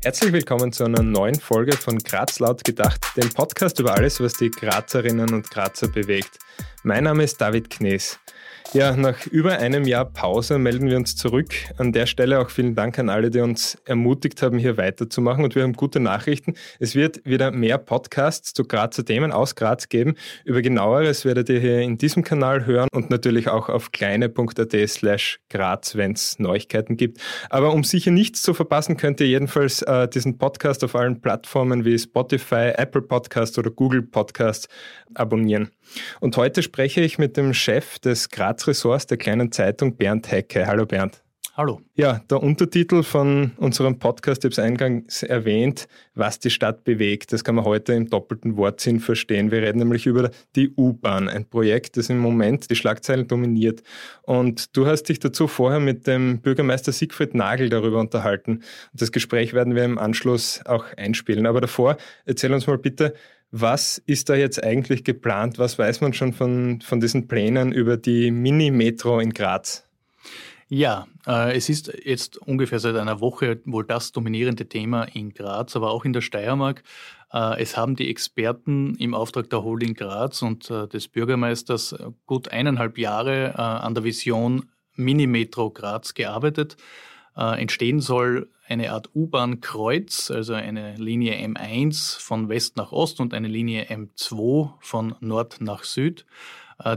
Herzlich willkommen zu einer neuen Folge von Graz laut gedacht, dem Podcast über alles, was die Grazerinnen und Grazer bewegt. Mein Name ist David Knees. Ja, nach über einem Jahr Pause melden wir uns zurück. An der Stelle auch vielen Dank an alle, die uns ermutigt haben, hier weiterzumachen. Und wir haben gute Nachrichten. Es wird wieder mehr Podcasts zu Grazer Themen aus Graz geben. Über genaueres werdet ihr hier in diesem Kanal hören und natürlich auch auf kleine.at slash Graz, wenn es Neuigkeiten gibt. Aber um sicher nichts zu verpassen, könnt ihr jedenfalls äh, diesen Podcast auf allen Plattformen wie Spotify, Apple Podcast oder Google Podcast abonnieren. Und heute spreche ich mit dem Chef des Graz-Ressorts der kleinen Zeitung, Bernd Hecke. Hallo Bernd. Hallo. Ja, der Untertitel von unserem Podcast, ich habe es eingangs erwähnt, was die Stadt bewegt. Das kann man heute im doppelten Wortsinn verstehen. Wir reden nämlich über die U-Bahn, ein Projekt, das im Moment die Schlagzeilen dominiert. Und du hast dich dazu vorher mit dem Bürgermeister Siegfried Nagel darüber unterhalten. Und das Gespräch werden wir im Anschluss auch einspielen. Aber davor, erzähl uns mal bitte, was ist da jetzt eigentlich geplant? Was weiß man schon von, von diesen Plänen über die Mini-Metro in Graz? Ja, äh, es ist jetzt ungefähr seit einer Woche wohl das dominierende Thema in Graz, aber auch in der Steiermark. Äh, es haben die Experten im Auftrag der Holding Graz und äh, des Bürgermeisters gut eineinhalb Jahre an der Vision Mini-Metro Graz gearbeitet. Entstehen soll eine Art U-Bahn-Kreuz, also eine Linie M1 von West nach Ost und eine Linie M2 von Nord nach Süd,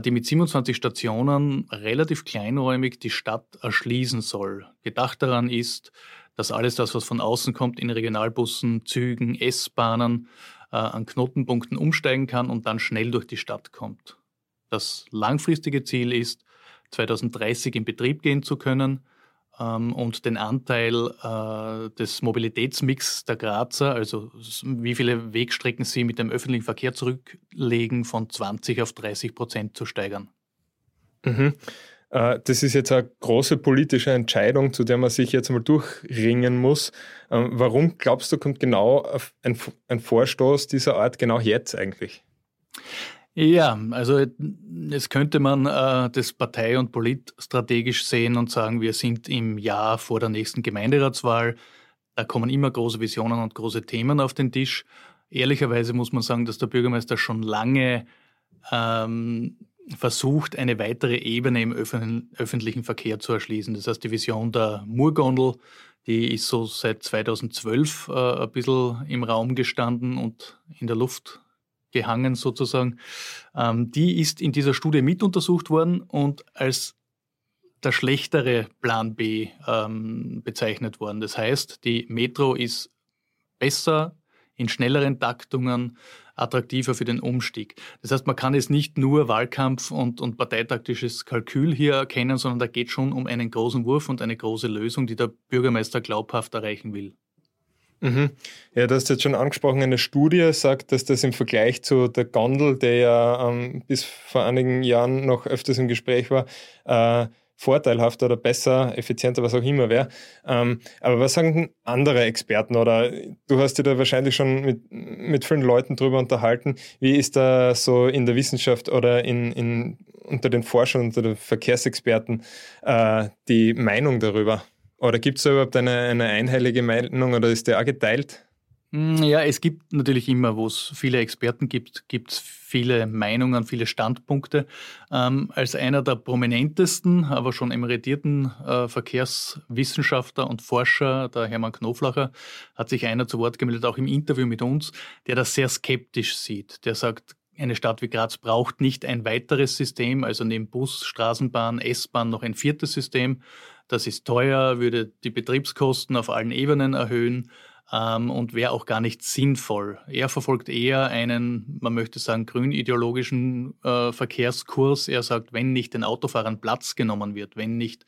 die mit 27 Stationen relativ kleinräumig die Stadt erschließen soll. Gedacht daran ist, dass alles das, was von außen kommt, in Regionalbussen, Zügen, S-Bahnen äh, an Knotenpunkten umsteigen kann und dann schnell durch die Stadt kommt. Das langfristige Ziel ist, 2030 in Betrieb gehen zu können und den Anteil äh, des Mobilitätsmix der Grazer, also wie viele Wegstrecken sie mit dem öffentlichen Verkehr zurücklegen, von 20 auf 30 Prozent zu steigern. Mhm. Äh, das ist jetzt eine große politische Entscheidung, zu der man sich jetzt mal durchringen muss. Ähm, warum glaubst du, kommt genau ein Vorstoß dieser Art genau jetzt eigentlich? Ja, also jetzt könnte man äh, das partei- und politstrategisch sehen und sagen, wir sind im Jahr vor der nächsten Gemeinderatswahl. Da kommen immer große Visionen und große Themen auf den Tisch. Ehrlicherweise muss man sagen, dass der Bürgermeister schon lange ähm, versucht, eine weitere Ebene im öffentlichen Verkehr zu erschließen. Das heißt, die Vision der Murgondel, die ist so seit 2012 äh, ein bisschen im Raum gestanden und in der Luft gehangen sozusagen. Ähm, die ist in dieser Studie mit untersucht worden und als der schlechtere Plan B ähm, bezeichnet worden. Das heißt, die Metro ist besser in schnelleren Taktungen, attraktiver für den Umstieg. Das heißt, man kann es nicht nur Wahlkampf und, und parteitaktisches Kalkül hier erkennen, sondern da geht schon um einen großen Wurf und eine große Lösung, die der Bürgermeister glaubhaft erreichen will. Mhm. Ja, du hast jetzt schon angesprochen, eine Studie sagt, dass das im Vergleich zu der Gondel, der ja ähm, bis vor einigen Jahren noch öfters im Gespräch war, äh, vorteilhafter oder besser, effizienter, was auch immer wäre. Ähm, aber was sagen andere Experten oder du hast dich da wahrscheinlich schon mit, mit vielen Leuten drüber unterhalten. Wie ist da so in der Wissenschaft oder in, in, unter den Forschern, unter den Verkehrsexperten äh, die Meinung darüber? Oder gibt es da überhaupt eine, eine einheilige Meinung oder ist der auch geteilt? Hm, ja, es gibt natürlich immer, wo es viele Experten gibt, gibt es viele Meinungen, viele Standpunkte. Ähm, als einer der prominentesten, aber schon emeritierten äh, Verkehrswissenschaftler und Forscher, der Hermann Knoflacher, hat sich einer zu Wort gemeldet, auch im Interview mit uns, der das sehr skeptisch sieht. Der sagt, eine Stadt wie Graz braucht nicht ein weiteres System, also neben Bus, Straßenbahn, S-Bahn noch ein viertes System, das ist teuer, würde die Betriebskosten auf allen Ebenen erhöhen ähm, und wäre auch gar nicht sinnvoll. Er verfolgt eher einen, man möchte sagen, grünideologischen äh, Verkehrskurs. Er sagt, wenn nicht den Autofahrern Platz genommen wird, wenn nicht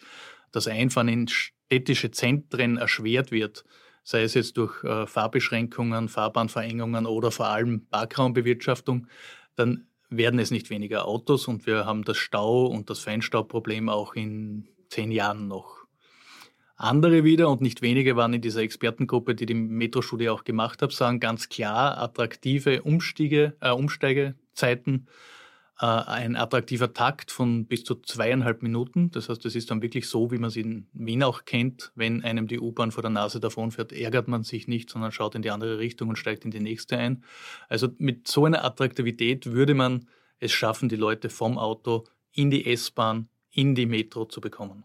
das Einfahren in städtische Zentren erschwert wird, sei es jetzt durch äh, Fahrbeschränkungen, Fahrbahnverengungen oder vor allem Parkraumbewirtschaftung, dann werden es nicht weniger Autos und wir haben das Stau- und das Feinstaubproblem auch in zehn Jahren noch. Andere wieder und nicht wenige waren in dieser Expertengruppe, die die Metro-Studie auch gemacht hat, sagen ganz klar, attraktive Umstiege, äh, Umsteigezeiten äh, ein attraktiver Takt von bis zu zweieinhalb Minuten. Das heißt, es ist dann wirklich so, wie man es in Wien auch kennt. Wenn einem die U-Bahn vor der Nase davonfährt, ärgert man sich nicht, sondern schaut in die andere Richtung und steigt in die nächste ein. Also mit so einer Attraktivität würde man es schaffen, die Leute vom Auto in die S-Bahn, in die Metro zu bekommen.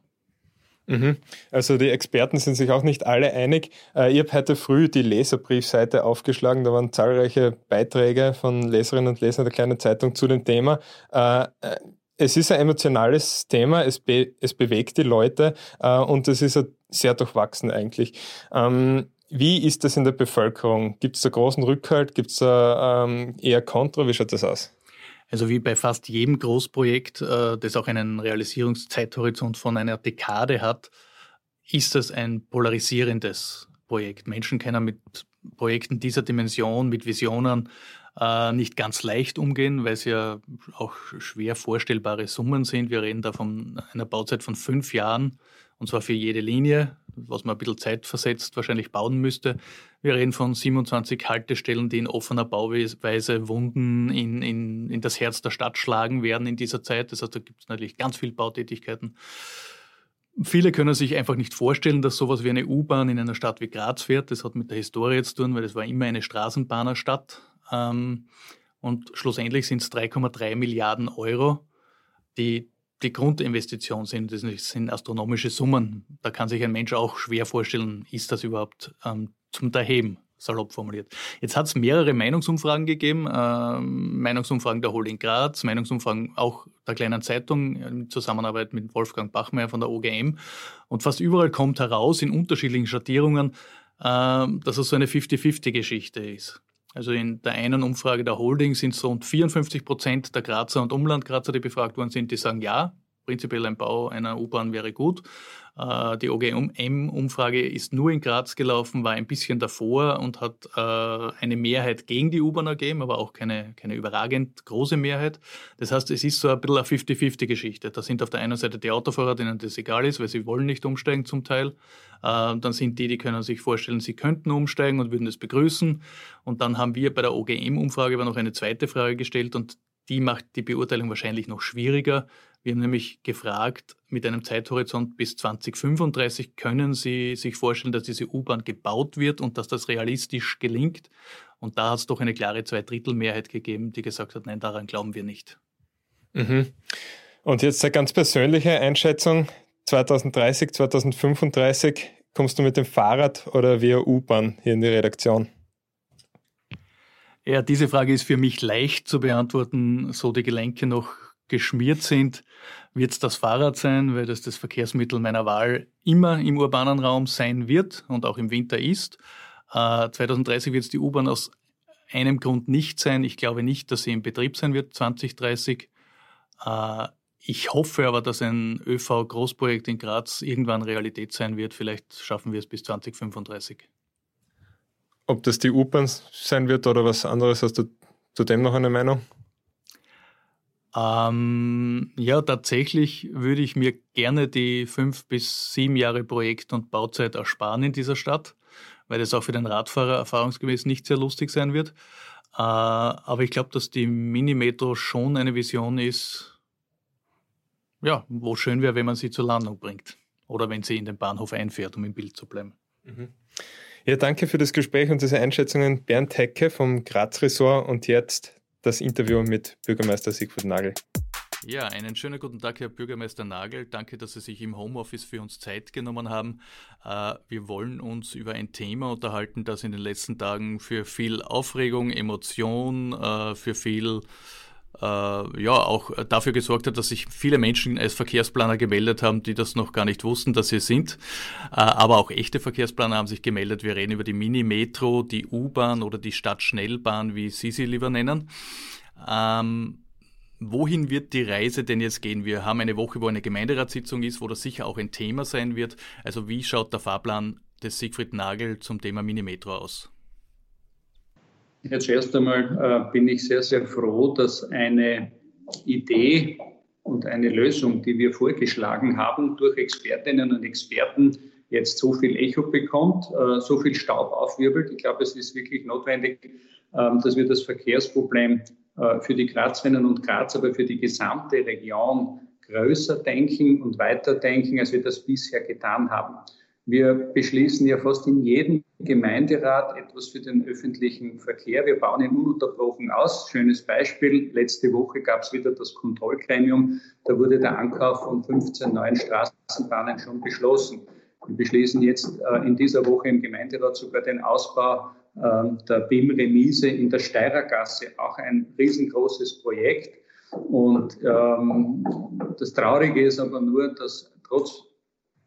Mhm. Also die Experten sind sich auch nicht alle einig. Äh, ich habe heute früh die Leserbriefseite aufgeschlagen. Da waren zahlreiche Beiträge von Leserinnen und Lesern der kleinen Zeitung zu dem Thema. Äh, äh, es ist ein emotionales Thema, es, be es bewegt die Leute und es ist sehr durchwachsen eigentlich. Ähm, wie ist das in der Bevölkerung? Gibt es da großen Rückhalt? Gibt es da ähm, eher Kontra? Wie schaut das aus? Also wie bei fast jedem Großprojekt, äh, das auch einen Realisierungszeithorizont von einer Dekade hat, ist es ein polarisierendes Projekt. Menschen können mit Projekten dieser Dimension, mit Visionen äh, nicht ganz leicht umgehen, weil es ja auch schwer vorstellbare Summen sind. Wir reden da von einer Bauzeit von fünf Jahren und zwar für jede Linie, was man ein bisschen zeitversetzt wahrscheinlich bauen müsste. Wir reden von 27 Haltestellen, die in offener Bauweise Wunden in, in, in das Herz der Stadt schlagen werden in dieser Zeit. Das heißt, da gibt es natürlich ganz viele Bautätigkeiten. Viele können sich einfach nicht vorstellen, dass sowas wie eine U-Bahn in einer Stadt wie Graz fährt. Das hat mit der Historie zu tun, weil es war immer eine Straßenbahnerstadt. Ähm, und schlussendlich sind es 3,3 Milliarden Euro, die die Grundinvestition sind. Das sind astronomische Summen. Da kann sich ein Mensch auch schwer vorstellen, ist das überhaupt ähm, zum Daheben, salopp formuliert. Jetzt hat es mehrere Meinungsumfragen gegeben, äh, Meinungsumfragen der Holding Graz, Meinungsumfragen auch der kleinen Zeitung in Zusammenarbeit mit Wolfgang Bachmeier von der OGM. Und fast überall kommt heraus, in unterschiedlichen Schattierungen, äh, dass es so eine 50-50-Geschichte ist. Also in der einen Umfrage der Holding sind es rund 54 Prozent der Grazer und Umlandgrazer, die befragt worden sind, die sagen ja, prinzipiell ein Bau einer U-Bahn wäre gut. Äh, die OGM-Umfrage ist nur in Graz gelaufen, war ein bisschen davor und hat äh, eine Mehrheit gegen die U-Bahn ergeben, aber auch keine, keine überragend große Mehrheit. Das heißt, es ist so ein bisschen eine 50-50-Geschichte. Da sind auf der einen Seite die Autofahrer, denen das egal ist, weil sie wollen nicht umsteigen zum Teil. Äh, dann sind die, die können sich vorstellen, sie könnten umsteigen und würden das begrüßen. Und dann haben wir bei der OGM-Umfrage aber noch eine zweite Frage gestellt und die macht die Beurteilung wahrscheinlich noch schwieriger. Wir haben nämlich gefragt, mit einem Zeithorizont bis 2035 können Sie sich vorstellen, dass diese U-Bahn gebaut wird und dass das realistisch gelingt. Und da hat es doch eine klare Zweidrittelmehrheit gegeben, die gesagt hat, nein, daran glauben wir nicht. Mhm. Und jetzt eine ganz persönliche Einschätzung. 2030, 2035, kommst du mit dem Fahrrad oder via U-Bahn hier in die Redaktion? Ja, diese Frage ist für mich leicht zu beantworten, so die Gelenke noch geschmiert sind, wird es das Fahrrad sein, weil das das Verkehrsmittel meiner Wahl immer im urbanen Raum sein wird und auch im Winter ist. Äh, 2030 wird es die U-Bahn aus einem Grund nicht sein. Ich glaube nicht, dass sie in Betrieb sein wird 2030. Äh, ich hoffe aber, dass ein ÖV-Großprojekt in Graz irgendwann Realität sein wird. Vielleicht schaffen wir es bis 2035. Ob das die U-Bahn sein wird oder was anderes, hast du zudem noch eine Meinung? Ähm, ja, tatsächlich würde ich mir gerne die fünf bis sieben Jahre Projekt- und Bauzeit ersparen in dieser Stadt, weil das auch für den Radfahrer erfahrungsgemäß nicht sehr lustig sein wird. Äh, aber ich glaube, dass die Mini-Metro schon eine Vision ist, ja, wo schön wäre, wenn man sie zur Landung bringt. Oder wenn sie in den Bahnhof einfährt, um im Bild zu bleiben. Mhm. Ja, danke für das Gespräch und diese Einschätzungen. Bernd Hecke vom Graz Ressort und jetzt das Interview mit Bürgermeister Siegfried Nagel. Ja, einen schönen guten Tag, Herr Bürgermeister Nagel. Danke, dass Sie sich im Homeoffice für uns Zeit genommen haben. Äh, wir wollen uns über ein Thema unterhalten, das in den letzten Tagen für viel Aufregung, Emotion, äh, für viel ja auch dafür gesorgt hat, dass sich viele Menschen als Verkehrsplaner gemeldet haben, die das noch gar nicht wussten, dass sie sind. Äh, aber auch echte Verkehrsplaner haben sich gemeldet. Wir reden über die Mini-Metro, die U-Bahn oder die Stadtschnellbahn, wie Sie sie lieber nennen. Ähm, Wohin wird die Reise denn jetzt gehen? Wir haben eine Woche, wo eine Gemeinderatssitzung ist, wo das sicher auch ein Thema sein wird. Also wie schaut der Fahrplan des Siegfried Nagel zum Thema Mini-Metro aus? Ja, zuerst einmal äh, bin ich sehr, sehr froh, dass eine Idee und eine Lösung, die wir vorgeschlagen haben, durch Expertinnen und Experten jetzt so viel Echo bekommt, äh, so viel Staub aufwirbelt. Ich glaube, es ist wirklich notwendig, äh, dass wir das Verkehrsproblem äh, für die Grazerinnen und Graz, aber für die gesamte Region größer denken und weiterdenken, als wir das bisher getan haben. Wir beschließen ja fast in jedem Gemeinderat etwas für den öffentlichen Verkehr. Wir bauen ihn ununterbrochen aus. Schönes Beispiel. Letzte Woche gab es wieder das Kontrollgremium. Da wurde der Ankauf von 15 neuen Straßenbahnen schon beschlossen. Wir beschließen jetzt äh, in dieser Woche im Gemeinderat sogar den Ausbau äh, der BIM-Remise in der Steirergasse. Auch ein riesengroßes Projekt. Und ähm, das Traurige ist aber nur, dass trotz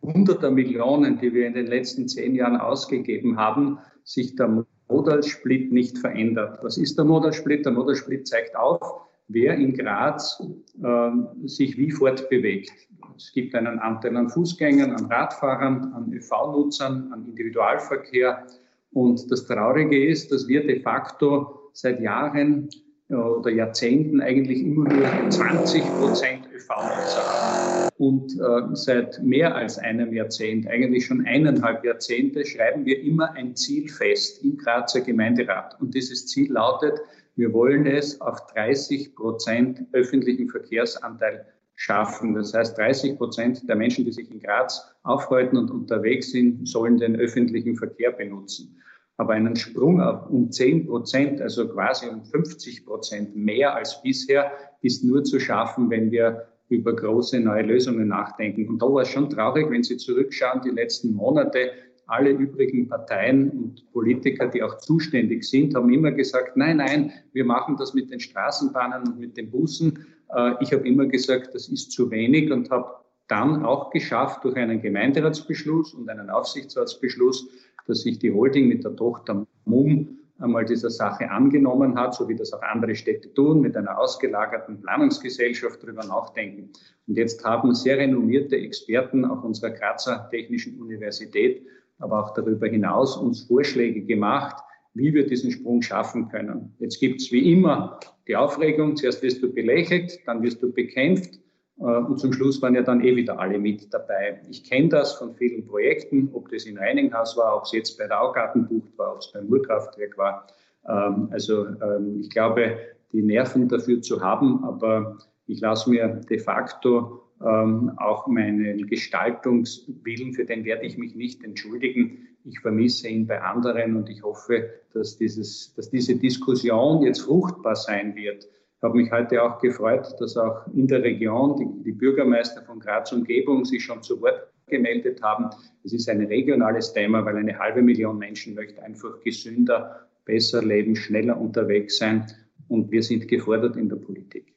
hunderter Millionen, die wir in den letzten zehn Jahren ausgegeben haben, sich der Modalsplit nicht verändert. Was ist der Modalsplit? Der Modalsplit zeigt auf, wer in Graz äh, sich wie fortbewegt. Es gibt einen Anteil an Fußgängern, an Radfahrern, an ÖV-Nutzern, an Individualverkehr. Und das Traurige ist, dass wir de facto seit Jahren oder Jahrzehnten eigentlich immer nur 20 Prozent ÖV-Nutzer. Und äh, seit mehr als einem Jahrzehnt, eigentlich schon eineinhalb Jahrzehnte, schreiben wir immer ein Ziel fest im Grazer Gemeinderat. Und dieses Ziel lautet, wir wollen es auf 30 Prozent öffentlichen Verkehrsanteil schaffen. Das heißt, 30 Prozent der Menschen, die sich in Graz aufhalten und unterwegs sind, sollen den öffentlichen Verkehr benutzen. Aber einen Sprung um 10 Prozent, also quasi um 50 Prozent mehr als bisher, ist nur zu schaffen, wenn wir über große neue Lösungen nachdenken. Und da war es schon traurig, wenn Sie zurückschauen, die letzten Monate, alle übrigen Parteien und Politiker, die auch zuständig sind, haben immer gesagt, nein, nein, wir machen das mit den Straßenbahnen und mit den Bussen. Äh, ich habe immer gesagt, das ist zu wenig und habe dann auch geschafft durch einen Gemeinderatsbeschluss und einen Aufsichtsratsbeschluss, dass sich die Holding mit der Tochter MUM einmal dieser Sache angenommen hat, so wie das auch andere Städte tun, mit einer ausgelagerten Planungsgesellschaft darüber nachdenken. Und jetzt haben sehr renommierte Experten auch unserer Grazer Technischen Universität, aber auch darüber hinaus uns Vorschläge gemacht, wie wir diesen Sprung schaffen können. Jetzt gibt es wie immer die Aufregung, zuerst wirst du belächelt, dann wirst du bekämpft und zum Schluss waren ja dann eh wieder alle mit dabei. Ich kenne das von vielen Projekten, ob das in Reininghaus war, ob es jetzt bei der Augartenbucht war, ob es beim Urkraftwerk war. Ähm, also ähm, ich glaube, die Nerven dafür zu haben, aber ich lasse mir de facto ähm, auch meinen Gestaltungswillen, für den werde ich mich nicht entschuldigen. Ich vermisse ihn bei anderen und ich hoffe, dass, dieses, dass diese Diskussion jetzt fruchtbar sein wird habe mich heute auch gefreut, dass auch in der Region die, die Bürgermeister von Graz Umgebung sich schon zu Wort gemeldet haben. Es ist ein regionales Thema, weil eine halbe Million Menschen möchte einfach gesünder, besser leben, schneller unterwegs sein. Und wir sind gefordert in der Politik.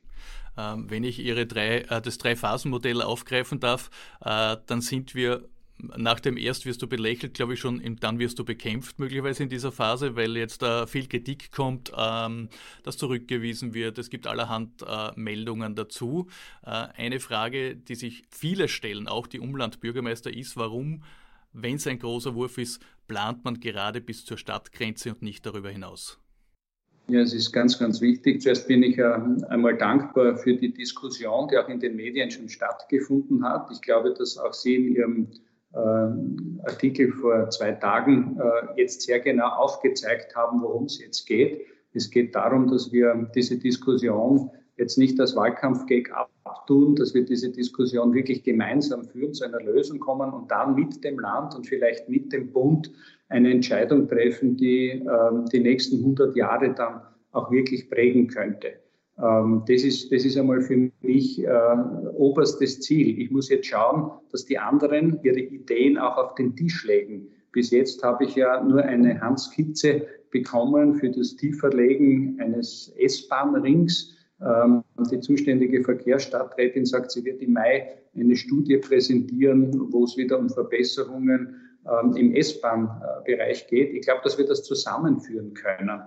Ähm, wenn ich Ihre drei, äh, das Drei-Phasen-Modell aufgreifen darf, äh, dann sind wir nach dem Erst wirst du belächelt, glaube ich schon, dann wirst du bekämpft möglicherweise in dieser Phase, weil jetzt äh, viel Kritik kommt, ähm, dass zurückgewiesen wird. Es gibt allerhand äh, Meldungen dazu. Äh, eine Frage, die sich viele stellen, auch die Umlandbürgermeister, ist, warum, wenn es ein großer Wurf ist, plant man gerade bis zur Stadtgrenze und nicht darüber hinaus? Ja, es ist ganz, ganz wichtig. Zuerst bin ich einmal dankbar für die Diskussion, die auch in den Medien schon stattgefunden hat. Ich glaube, dass auch Sie in Ihrem äh, Artikel vor zwei Tagen äh, jetzt sehr genau aufgezeigt haben, worum es jetzt geht. Es geht darum, dass wir diese Diskussion jetzt nicht als Wahlkampfgag abtun, dass wir diese Diskussion wirklich gemeinsam führen, zu einer Lösung kommen und dann mit dem Land und vielleicht mit dem Bund eine Entscheidung treffen, die äh, die nächsten 100 Jahre dann auch wirklich prägen könnte. Ähm, das ist, das ist einmal für mich äh, oberstes Ziel. Ich muss jetzt schauen, dass die anderen ihre Ideen auch auf den Tisch legen. Bis jetzt habe ich ja nur eine Handskizze bekommen für das Tieferlegen eines S-Bahn-Rings. Ähm, die zuständige Verkehrsstadträtin sagt, sie wird im Mai eine Studie präsentieren, wo es wieder um Verbesserungen ähm, im S-Bahn-Bereich geht. Ich glaube, dass wir das zusammenführen können.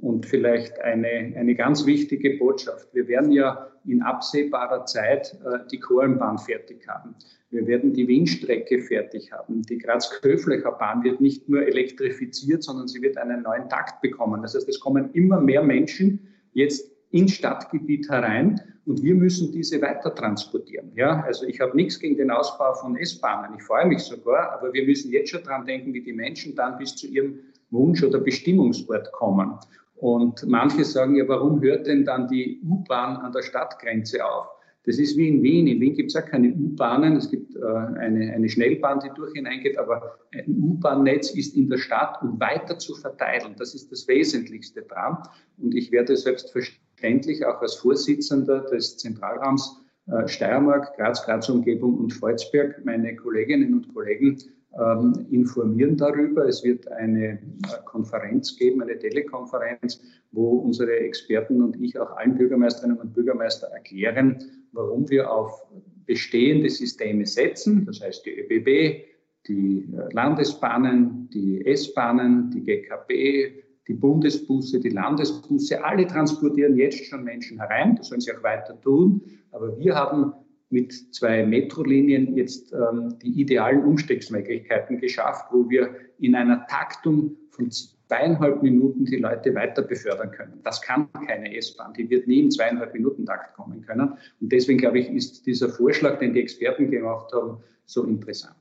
Und vielleicht eine, eine ganz wichtige Botschaft. Wir werden ja in absehbarer Zeit äh, die Kohlenbahn fertig haben. Wir werden die Windstrecke fertig haben. Die Graz-Köflecher Bahn wird nicht nur elektrifiziert, sondern sie wird einen neuen Takt bekommen. Das heißt, es kommen immer mehr Menschen jetzt ins Stadtgebiet herein und wir müssen diese weiter transportieren. Ja, also ich habe nichts gegen den Ausbau von S-Bahnen. Ich freue mich sogar, aber wir müssen jetzt schon dran denken, wie die Menschen dann bis zu ihrem Wunsch oder Bestimmungsort kommen. Und manche sagen ja, warum hört denn dann die U-Bahn an der Stadtgrenze auf? Das ist wie in Wien. In Wien gibt es ja keine U-Bahnen. Es gibt äh, eine, eine Schnellbahn, die durch hineingeht, aber ein U-Bahn-Netz ist in der Stadt, um weiter zu verteilen. Das ist das Wesentlichste dran. Und ich werde selbstverständlich auch als Vorsitzender des Zentralraums äh, Steiermark, Graz, Graz-Umgebung und Volzberg meine Kolleginnen und Kollegen ähm, informieren darüber. Es wird eine äh, Konferenz geben, eine Telekonferenz, wo unsere Experten und ich auch allen Bürgermeisterinnen und Bürgermeister erklären, warum wir auf bestehende Systeme setzen, das heißt die ÖBB, die äh, Landesbahnen, die S-Bahnen, die GKB, die Bundesbusse, die Landesbusse, alle transportieren jetzt schon Menschen herein, das sollen sie auch weiter tun, aber wir haben mit zwei Metrolinien jetzt ähm, die idealen Umstiegsmöglichkeiten geschafft, wo wir in einer Taktung von zweieinhalb Minuten die Leute weiter befördern können. Das kann keine S-Bahn, die wird nie im zweieinhalb Minuten Takt kommen können. Und deswegen glaube ich, ist dieser Vorschlag, den die Experten gemacht haben, so interessant.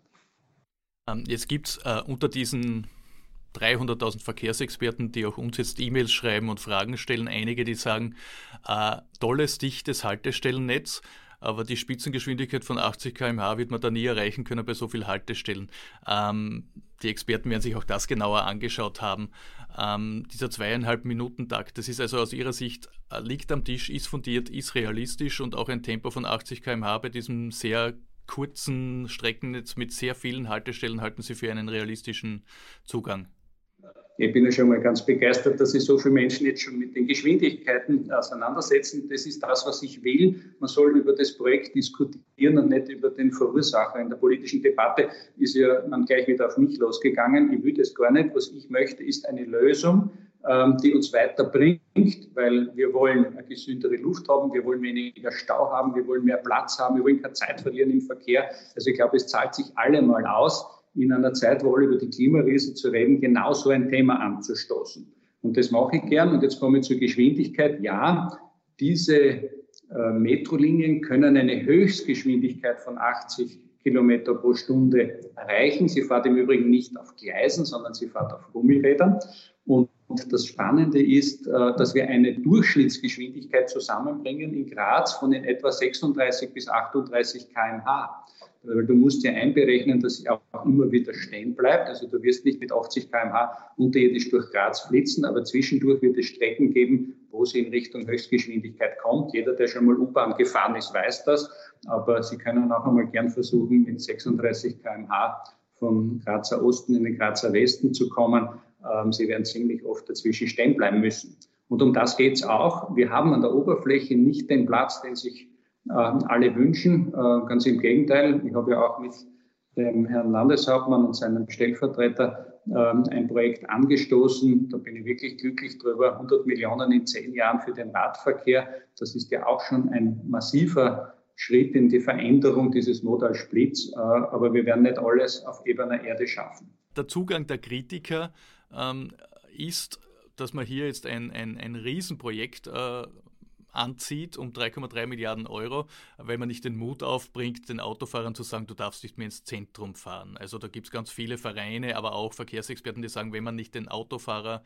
Ähm, jetzt gibt es äh, unter diesen 300.000 Verkehrsexperten, die auch uns jetzt E-Mails schreiben und Fragen stellen, einige, die sagen, äh, tolles, dichtes Haltestellennetz, aber die Spitzengeschwindigkeit von 80 km/h wird man da nie erreichen können bei so vielen Haltestellen. Ähm, die Experten werden sich auch das genauer angeschaut haben. Ähm, dieser zweieinhalb Minuten Takt, das ist also aus Ihrer Sicht, äh, liegt am Tisch, ist fundiert, ist realistisch und auch ein Tempo von 80 km/h bei diesem sehr kurzen Streckennetz mit sehr vielen Haltestellen halten Sie für einen realistischen Zugang? Ich bin ja schon mal ganz begeistert, dass sich so viele Menschen jetzt schon mit den Geschwindigkeiten auseinandersetzen. Das ist das, was ich will. Man soll über das Projekt diskutieren und nicht über den Verursacher. In der politischen Debatte ist ja man gleich wieder auf mich losgegangen. Ich will das gar nicht. Was ich möchte, ist eine Lösung, ähm, die uns weiterbringt, weil wir wollen eine gesündere Luft haben, wir wollen weniger Stau haben, wir wollen mehr Platz haben, wir wollen keine Zeit verlieren im Verkehr. Also ich glaube, es zahlt sich allemal aus in einer Zeit, wo alle über die Klimakrise zu reden, genau so ein Thema anzustoßen. Und das mache ich gern. Und jetzt komme ich zur Geschwindigkeit. Ja, diese äh, Metrolinien können eine Höchstgeschwindigkeit von 80 Kilometer pro Stunde erreichen. Sie fährt im Übrigen nicht auf Gleisen, sondern sie fährt auf Gummirädern. Und das Spannende ist, äh, dass wir eine Durchschnittsgeschwindigkeit zusammenbringen in Graz von in etwa 36 bis 38 kmh. Weil du musst ja einberechnen, dass sie auch immer wieder stehen bleibt. Also du wirst nicht mit 80 kmh unterirdisch durch Graz flitzen, aber zwischendurch wird es Strecken geben, wo sie in Richtung Höchstgeschwindigkeit kommt. Jeder, der schon mal U-Bahn gefahren ist, weiß das. Aber Sie können auch einmal gern versuchen, mit 36 kmh vom Grazer Osten in den Grazer Westen zu kommen. Ähm, sie werden ziemlich oft dazwischen stehen bleiben müssen. Und um das geht es auch. Wir haben an der Oberfläche nicht den Platz, den sich alle wünschen. Äh, ganz im Gegenteil. Ich habe ja auch mit dem Herrn Landeshauptmann und seinem Stellvertreter ähm, ein Projekt angestoßen. Da bin ich wirklich glücklich drüber. 100 Millionen in zehn Jahren für den Radverkehr. Das ist ja auch schon ein massiver Schritt in die Veränderung dieses Modal Splits. Äh, aber wir werden nicht alles auf ebener Erde schaffen. Der Zugang der Kritiker ähm, ist, dass man hier jetzt ein, ein, ein Riesenprojekt äh, anzieht um 3,3 Milliarden Euro, weil man nicht den Mut aufbringt, den Autofahrern zu sagen, du darfst nicht mehr ins Zentrum fahren. Also da gibt es ganz viele Vereine, aber auch Verkehrsexperten, die sagen, wenn man nicht den Autofahrer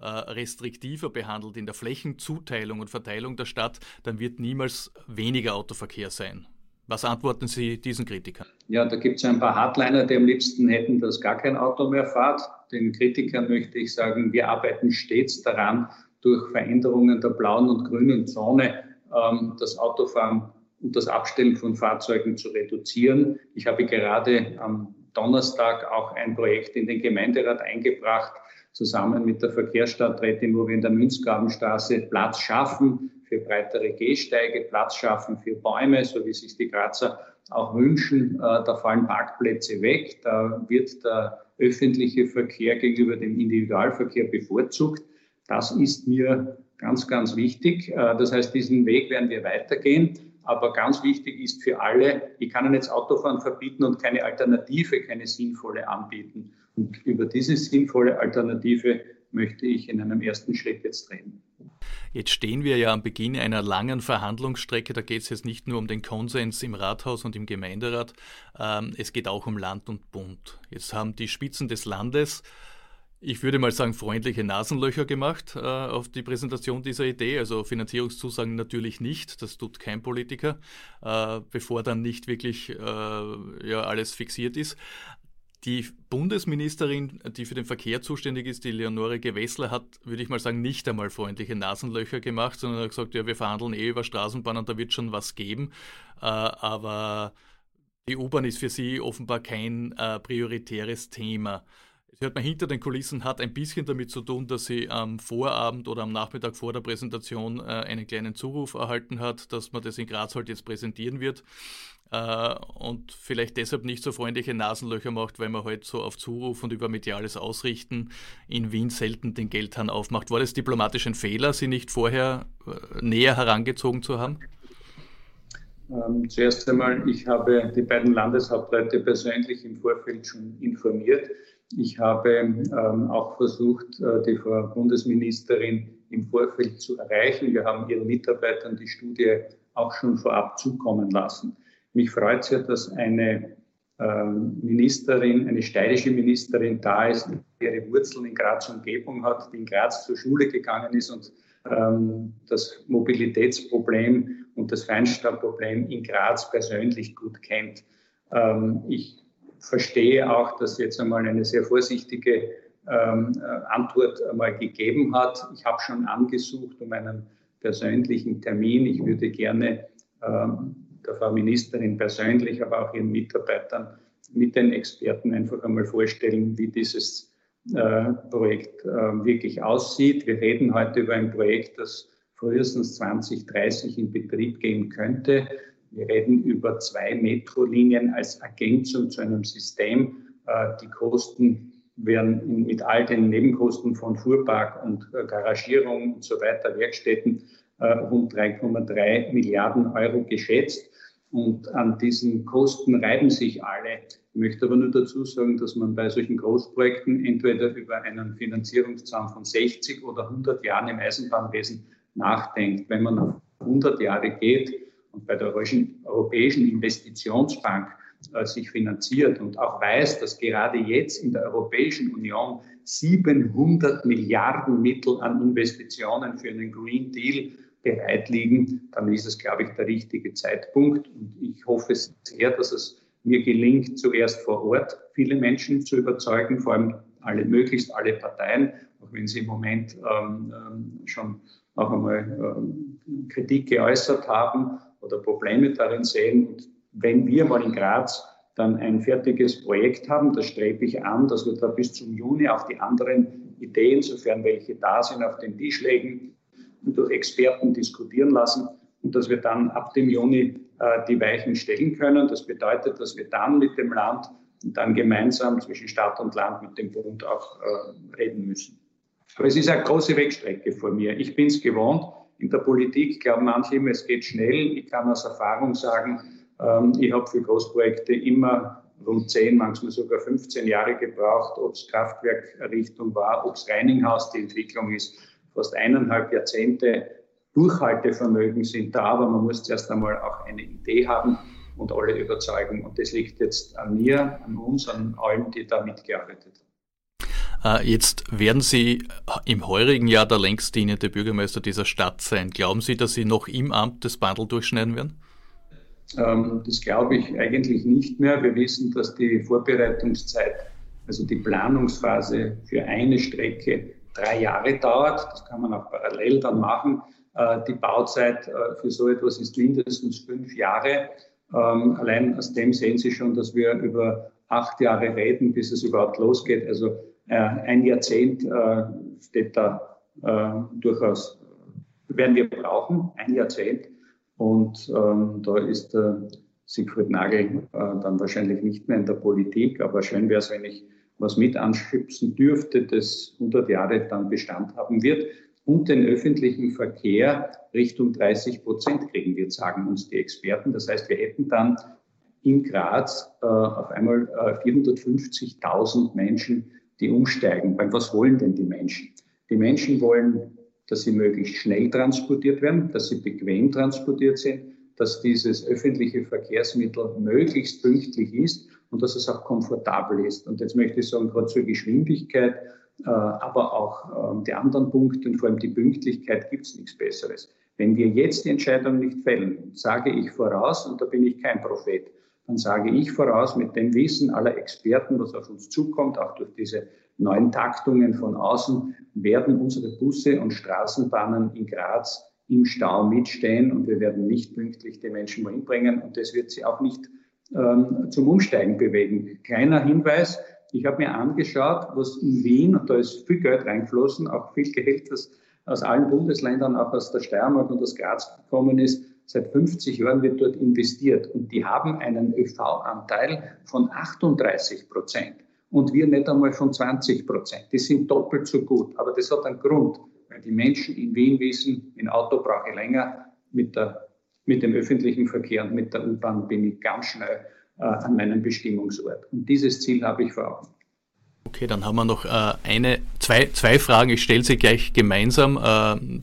äh, restriktiver behandelt in der Flächenzuteilung und Verteilung der Stadt, dann wird niemals weniger Autoverkehr sein. Was antworten Sie diesen Kritikern? Ja, da gibt es ein paar Hardliner, die am liebsten hätten, dass gar kein Auto mehr fährt. Den Kritikern möchte ich sagen, wir arbeiten stets daran, durch Veränderungen der blauen und grünen Zone ähm, das Autofahren und das Abstellen von Fahrzeugen zu reduzieren. Ich habe gerade am Donnerstag auch ein Projekt in den Gemeinderat eingebracht, zusammen mit der Verkehrsstadträtin, wo wir in der Münzgrabenstraße Platz schaffen für breitere Gehsteige, Platz schaffen für Bäume, so wie sich die Grazer auch wünschen. Äh, da fallen Parkplätze weg, da wird der öffentliche Verkehr gegenüber dem Individualverkehr bevorzugt. Das ist mir ganz, ganz wichtig. Äh, das heißt, diesen Weg werden wir weitergehen. Aber ganz wichtig ist für alle, ich kann Ihnen jetzt Autofahren verbieten und keine Alternative, keine sinnvolle anbieten. Und über diese sinnvolle Alternative möchte ich in einem ersten Schritt jetzt reden. Jetzt stehen wir ja am Beginn einer langen Verhandlungsstrecke. Da geht es jetzt nicht nur um den Konsens im Rathaus und im Gemeinderat, ähm, es geht auch um Land und Bund. Jetzt haben die Spitzen des Landes ich würde mal sagen, freundliche Nasenlöcher gemacht äh, auf die Präsentation dieser Idee. Also Finanzierungszusagen natürlich nicht, das tut kein Politiker, äh, bevor dann nicht wirklich äh, ja, alles fixiert ist. Die Bundesministerin, die für den Verkehr zuständig ist, die Leonore Gewessler, hat, würde ich mal sagen, nicht einmal freundliche Nasenlöcher gemacht, sondern hat gesagt, ja, wir verhandeln eh über Straßenbahnen, da wird schon was geben. Äh, aber die U-Bahn ist für sie offenbar kein äh, prioritäres Thema. Sie hat man hinter den Kulissen hat ein bisschen damit zu tun, dass sie am Vorabend oder am Nachmittag vor der Präsentation äh, einen kleinen Zuruf erhalten hat, dass man das in Graz halt jetzt präsentieren wird äh, und vielleicht deshalb nicht so freundliche Nasenlöcher macht, weil man halt so auf Zuruf und über mediales Ausrichten in Wien selten den Geldhahn aufmacht. War das diplomatisch ein Fehler, sie nicht vorher äh, näher herangezogen zu haben? Ähm, zuerst einmal, ich habe die beiden Landeshauptleute persönlich im Vorfeld schon informiert. Ich habe ähm, auch versucht, äh, die Frau Bundesministerin im Vorfeld zu erreichen. Wir haben ihren Mitarbeitern die Studie auch schon vorab zukommen lassen. Mich freut es ja, dass eine ähm, Ministerin, eine steirische Ministerin da ist, die ihre Wurzeln in Graz Umgebung hat, die in Graz zur Schule gegangen ist und ähm, das Mobilitätsproblem und das Feinstaubproblem in Graz persönlich gut kennt. Ähm, ich verstehe auch, dass jetzt einmal eine sehr vorsichtige ähm, äh, Antwort einmal gegeben hat. Ich habe schon angesucht um einen persönlichen Termin. Ich würde gerne ähm, der Frau Ministerin persönlich, aber auch ihren Mitarbeitern mit den Experten einfach einmal vorstellen, wie dieses äh, Projekt äh, wirklich aussieht. Wir reden heute über ein Projekt, das frühestens 2030 in Betrieb gehen könnte. Wir reden über zwei Metrolinien als Ergänzung zu einem System. Äh, die Kosten werden mit all den Nebenkosten von Fuhrpark und äh, Garagierung und so weiter, Werkstätten, äh, rund 3,3 Milliarden Euro geschätzt. Und an diesen Kosten reiben sich alle. Ich möchte aber nur dazu sagen, dass man bei solchen Großprojekten entweder über einen Finanzierungszahn von 60 oder 100 Jahren im Eisenbahnwesen nachdenkt. Wenn man auf 100 Jahre geht, und bei der Europäischen Investitionsbank äh, sich finanziert und auch weiß, dass gerade jetzt in der Europäischen Union 700 Milliarden Mittel an Investitionen für einen Green Deal bereit liegen, dann ist es, glaube ich, der richtige Zeitpunkt. Und ich hoffe sehr, dass es mir gelingt, zuerst vor Ort viele Menschen zu überzeugen, vor allem alle, möglichst alle Parteien, auch wenn sie im Moment ähm, ähm schon auch einmal ähm, Kritik geäußert haben oder Probleme darin sehen. Und wenn wir mal in Graz dann ein fertiges Projekt haben, das strebe ich an, dass wir da bis zum Juni auch die anderen Ideen, sofern welche da sind, auf den Tisch legen und durch Experten diskutieren lassen und dass wir dann ab dem Juni äh, die Weichen stellen können. Das bedeutet, dass wir dann mit dem Land und dann gemeinsam zwischen Stadt und Land mit dem Bund auch äh, reden müssen. Aber es ist eine große Wegstrecke vor mir. Ich bin es gewohnt, in der Politik glauben manche immer, es geht schnell. Ich kann aus Erfahrung sagen, ähm, ich habe für Großprojekte immer rund 10, manchmal sogar 15 Jahre gebraucht, ob es Kraftwerkerrichtung war, ob es Reininghaus die Entwicklung ist. Fast eineinhalb Jahrzehnte Durchhaltevermögen sind da, aber man muss zuerst einmal auch eine Idee haben und alle überzeugen. Und das liegt jetzt an mir, an uns, an allen, die da mitgearbeitet haben. Äh, jetzt werden Sie im heurigen Jahr der längst dienende Bürgermeister dieser Stadt sein. Glauben Sie, dass Sie noch im Amt das Bandel durchschneiden werden? Ähm, das glaube ich eigentlich nicht mehr. Wir wissen, dass die Vorbereitungszeit, also die Planungsphase für eine Strecke drei Jahre dauert. Das kann man auch parallel dann machen. Äh, die Bauzeit äh, für so etwas ist mindestens fünf Jahre. Ähm, allein aus dem sehen Sie schon, dass wir über acht Jahre reden, bis es überhaupt losgeht. Also ein Jahrzehnt äh, steht da äh, durchaus, werden wir brauchen, ein Jahrzehnt. Und ähm, da ist äh, Siegfried Nagel äh, dann wahrscheinlich nicht mehr in der Politik, aber schön wäre es, wenn ich was mit anschubsen dürfte, das 100 Jahre dann Bestand haben wird und den öffentlichen Verkehr Richtung 30 Prozent kriegen wird, sagen uns die Experten. Das heißt, wir hätten dann in Graz äh, auf einmal äh, 450.000 Menschen, die umsteigen. Weil was wollen denn die Menschen? Die Menschen wollen, dass sie möglichst schnell transportiert werden, dass sie bequem transportiert sind, dass dieses öffentliche Verkehrsmittel möglichst pünktlich ist und dass es auch komfortabel ist. Und jetzt möchte ich sagen, gerade zur Geschwindigkeit, äh, aber auch ähm, die anderen Punkte und vor allem die Pünktlichkeit gibt es nichts Besseres. Wenn wir jetzt die Entscheidung nicht fällen, sage ich voraus, und da bin ich kein Prophet, dann sage ich voraus mit dem Wissen aller Experten, was auf uns zukommt, auch durch diese neuen Taktungen von außen, werden unsere Busse und Straßenbahnen in Graz im Stau mitstehen und wir werden nicht pünktlich die Menschen wohin bringen und das wird sie auch nicht ähm, zum Umsteigen bewegen. Kleiner Hinweis, ich habe mir angeschaut, was in Wien, und da ist viel Geld reingeflossen, auch viel Geld, das aus allen Bundesländern, auch aus der Steiermark und aus Graz gekommen ist. Seit 50 Jahren wird dort investiert und die haben einen ÖV-Anteil von 38 Prozent und wir nicht einmal von 20 Prozent. Die sind doppelt so gut, aber das hat einen Grund, weil die Menschen in Wien wissen, in Auto brauche ich länger, mit, der, mit dem öffentlichen Verkehr und mit der U-Bahn bin ich ganz schnell äh, an meinem Bestimmungsort. Und dieses Ziel habe ich vor Augen. Okay, dann haben wir noch äh, eine, zwei, zwei Fragen. Ich stelle sie gleich gemeinsam. Äh,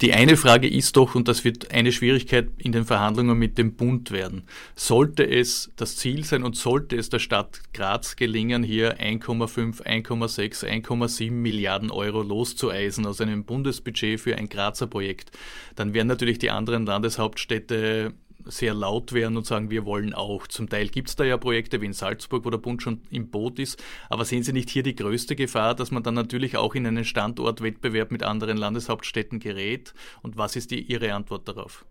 die eine Frage ist doch, und das wird eine Schwierigkeit in den Verhandlungen mit dem Bund werden, sollte es das Ziel sein und sollte es der Stadt Graz gelingen, hier 1,5, 1,6, 1,7 Milliarden Euro loszueisen aus einem Bundesbudget für ein Grazer Projekt, dann werden natürlich die anderen Landeshauptstädte sehr laut werden und sagen, wir wollen auch. Zum Teil gibt es da ja Projekte wie in Salzburg, wo der Bund schon im Boot ist. Aber sehen Sie nicht hier die größte Gefahr, dass man dann natürlich auch in einen Standortwettbewerb mit anderen Landeshauptstädten gerät? Und was ist die, Ihre Antwort darauf?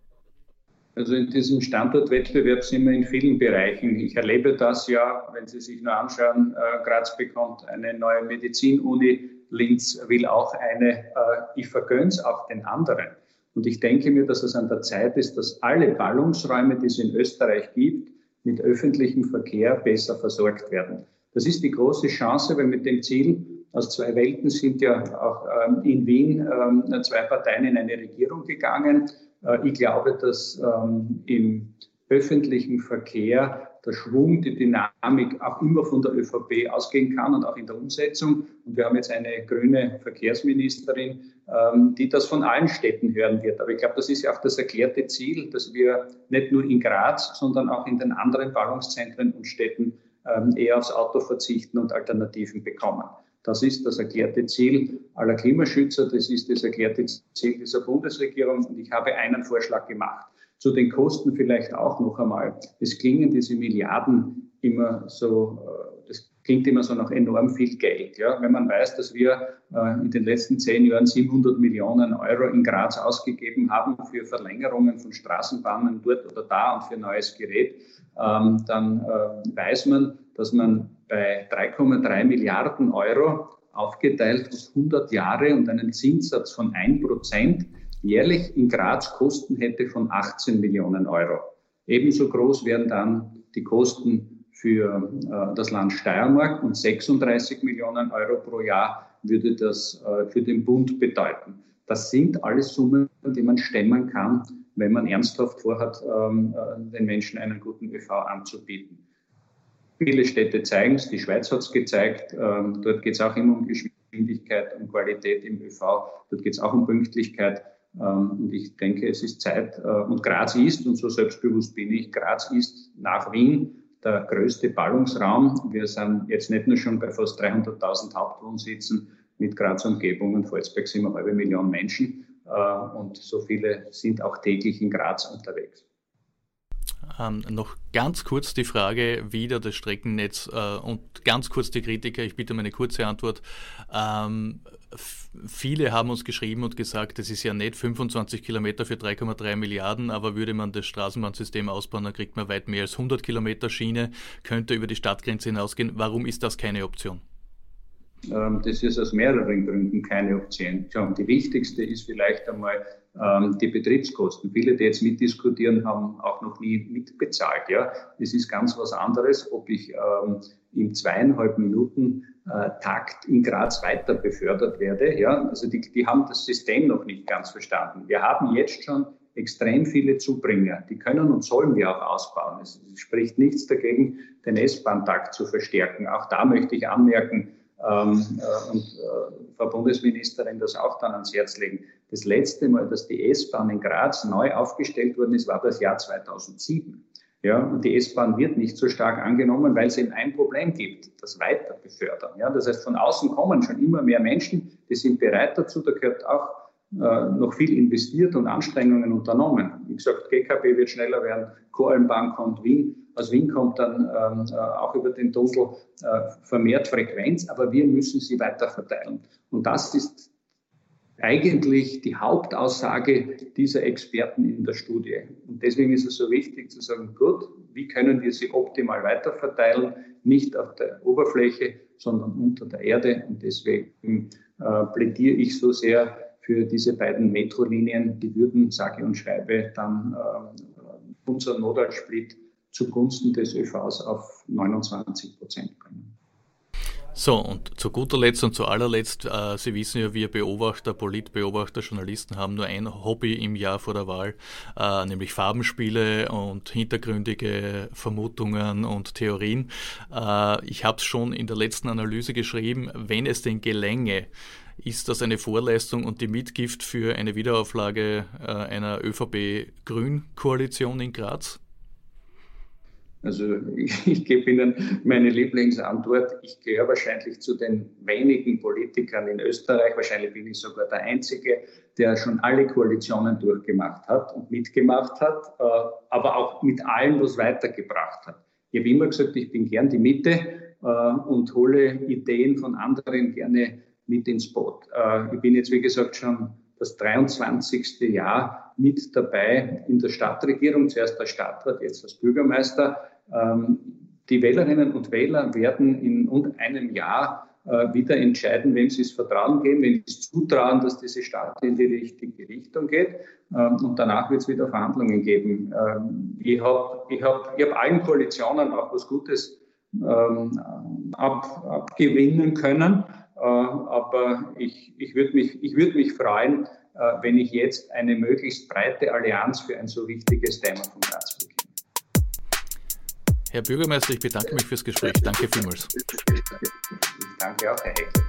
Also in diesem Standortwettbewerb sind wir in vielen Bereichen. Ich erlebe das ja, wenn Sie sich nur anschauen, äh, Graz bekommt eine neue Medizinuni, Linz will auch eine, äh, ich vergönne es auch den anderen. Und ich denke mir, dass es an der Zeit ist, dass alle Ballungsräume, die es in Österreich gibt, mit öffentlichem Verkehr besser versorgt werden. Das ist die große Chance, weil mit dem Ziel aus zwei Welten sind ja auch ähm, in Wien ähm, zwei Parteien in eine Regierung gegangen. Äh, ich glaube, dass ähm, im öffentlichen Verkehr der Schwung, die Dynamik auch immer von der ÖVP ausgehen kann und auch in der Umsetzung. Und wir haben jetzt eine grüne Verkehrsministerin, ähm, die das von allen Städten hören wird. Aber ich glaube, das ist ja auch das erklärte Ziel, dass wir nicht nur in Graz, sondern auch in den anderen Ballungszentren und Städten ähm, eher aufs Auto verzichten und Alternativen bekommen. Das ist das erklärte Ziel aller Klimaschützer, das ist das erklärte Ziel dieser Bundesregierung. Und ich habe einen Vorschlag gemacht. Zu den Kosten vielleicht auch noch einmal. Es klingen diese Milliarden immer so, äh, das klingt immer so nach enorm viel Geld. Ja? Wenn man weiß, dass wir äh, in den letzten zehn Jahren 700 Millionen Euro in Graz ausgegeben haben für Verlängerungen von Straßenbahnen dort oder da und für neues Gerät, ähm, dann äh, weiß man, dass man bei 3,3 Milliarden Euro aufgeteilt auf 100 Jahre und einen Zinssatz von 1 Prozent jährlich in Graz Kosten hätte von 18 Millionen Euro. Ebenso groß wären dann die Kosten für äh, das Land Steiermark und 36 Millionen Euro pro Jahr würde das äh, für den Bund bedeuten. Das sind alles Summen, die man stemmen kann, wenn man ernsthaft vorhat, ähm, äh, den Menschen einen guten ÖV anzubieten. Viele Städte zeigen es, die Schweiz hat es gezeigt, ähm, dort geht es auch immer um Geschwindigkeit, um Qualität im ÖV, dort geht es auch um Pünktlichkeit. Ähm, und ich denke, es ist Zeit, äh, und Graz ist, und so selbstbewusst bin ich, Graz ist nach Wien der größte Ballungsraum. Wir sind jetzt nicht nur schon bei fast 300.000 Hauptwohnsitzen mit Graz Umgebung und Volzberg sind wir halbe Million Menschen. Äh, und so viele sind auch täglich in Graz unterwegs. Ähm, noch ganz kurz die Frage wieder das Streckennetz äh, und ganz kurz die Kritiker. Ich bitte um eine kurze Antwort. Ähm, viele haben uns geschrieben und gesagt, es ist ja nicht 25 Kilometer für 3,3 Milliarden, aber würde man das Straßenbahnsystem ausbauen, dann kriegt man weit mehr als 100 Kilometer Schiene, könnte über die Stadtgrenze hinausgehen. Warum ist das keine Option? Ähm, das ist aus mehreren Gründen keine Option. Die wichtigste ist vielleicht einmal ähm, die Betriebskosten. Viele, die jetzt mitdiskutieren, haben auch noch nie mitbezahlt. Es ist ganz was anderes, ob ich ähm, im zweieinhalb Minuten Takt in Graz weiter befördert werde. Ja, also die, die haben das System noch nicht ganz verstanden. Wir haben jetzt schon extrem viele Zubringer. Die können und sollen wir auch ausbauen. Es spricht nichts dagegen, den S-Bahn-Takt zu verstärken. Auch da möchte ich anmerken, ähm, äh, und äh, Frau Bundesministerin das auch dann ans Herz legen. Das letzte Mal, dass die S-Bahn in Graz neu aufgestellt worden ist, war das Jahr 2007. Ja, und die S-Bahn wird nicht so stark angenommen, weil es eben ein Problem gibt, das Weiterbefördern. Ja, das heißt, von außen kommen schon immer mehr Menschen, die sind bereit dazu, da gehört auch äh, noch viel investiert und Anstrengungen unternommen. Wie gesagt, GKB wird schneller werden, Koralmbahn kommt, Wien, aus Wien kommt dann ähm, äh, auch über den Tunnel äh, vermehrt Frequenz, aber wir müssen sie weiter verteilen. Und das ist eigentlich die Hauptaussage dieser Experten in der Studie. Und deswegen ist es so wichtig zu sagen, gut, wie können wir sie optimal weiterverteilen, nicht auf der Oberfläche, sondern unter der Erde. Und deswegen äh, plädiere ich so sehr für diese beiden Metrolinien, die würden, sage und schreibe, dann äh, unseren Modalsplit zugunsten des ÖVs auf 29 Prozent bringen. So, und zu guter Letzt und zu allerletzt, äh, Sie wissen ja, wir Beobachter, Politbeobachter, Journalisten haben nur ein Hobby im Jahr vor der Wahl, äh, nämlich Farbenspiele und hintergründige Vermutungen und Theorien. Äh, ich habe es schon in der letzten Analyse geschrieben, wenn es denn gelänge, ist das eine Vorleistung und die Mitgift für eine Wiederauflage äh, einer ÖVP-Grün-Koalition in Graz? Also ich, gebe Ihnen meine Lieblingsantwort. Ich gehöre wahrscheinlich zu den wenigen Politikern in Österreich, wahrscheinlich bin ich sogar der Einzige, der schon alle Koalitionen durchgemacht hat und mitgemacht hat, äh, aber auch mit allem was weitergebracht hat. Ich habe immer gesagt, ich bin gern die Mitte äh, und hole Ideen von anderen gerne mit ins Boot. Äh, ich bin jetzt, wie gesagt, schon das 23. Jahr mit dabei in der Stadtregierung, zuerst als Stadtrat, jetzt als Bürgermeister. Ähm, die Wählerinnen und Wähler werden in einem Jahr äh, wieder entscheiden, wem sie es Vertrauen geben, wem sie es zutrauen, dass diese Stadt in die richtige Richtung geht. Ähm, und danach wird es wieder Verhandlungen geben. Ähm, ich habe ich hab, ich hab allen Koalitionen auch was Gutes ab, abgewinnen können. Äh, aber ich, ich würde mich, ich würd mich freuen, äh, wenn ich jetzt eine möglichst breite Allianz für ein so wichtiges Thema von Graz bekäme. Herr Bürgermeister, ich bedanke mich fürs Gespräch. Danke vielmals. Danke auch, Herr Heckler.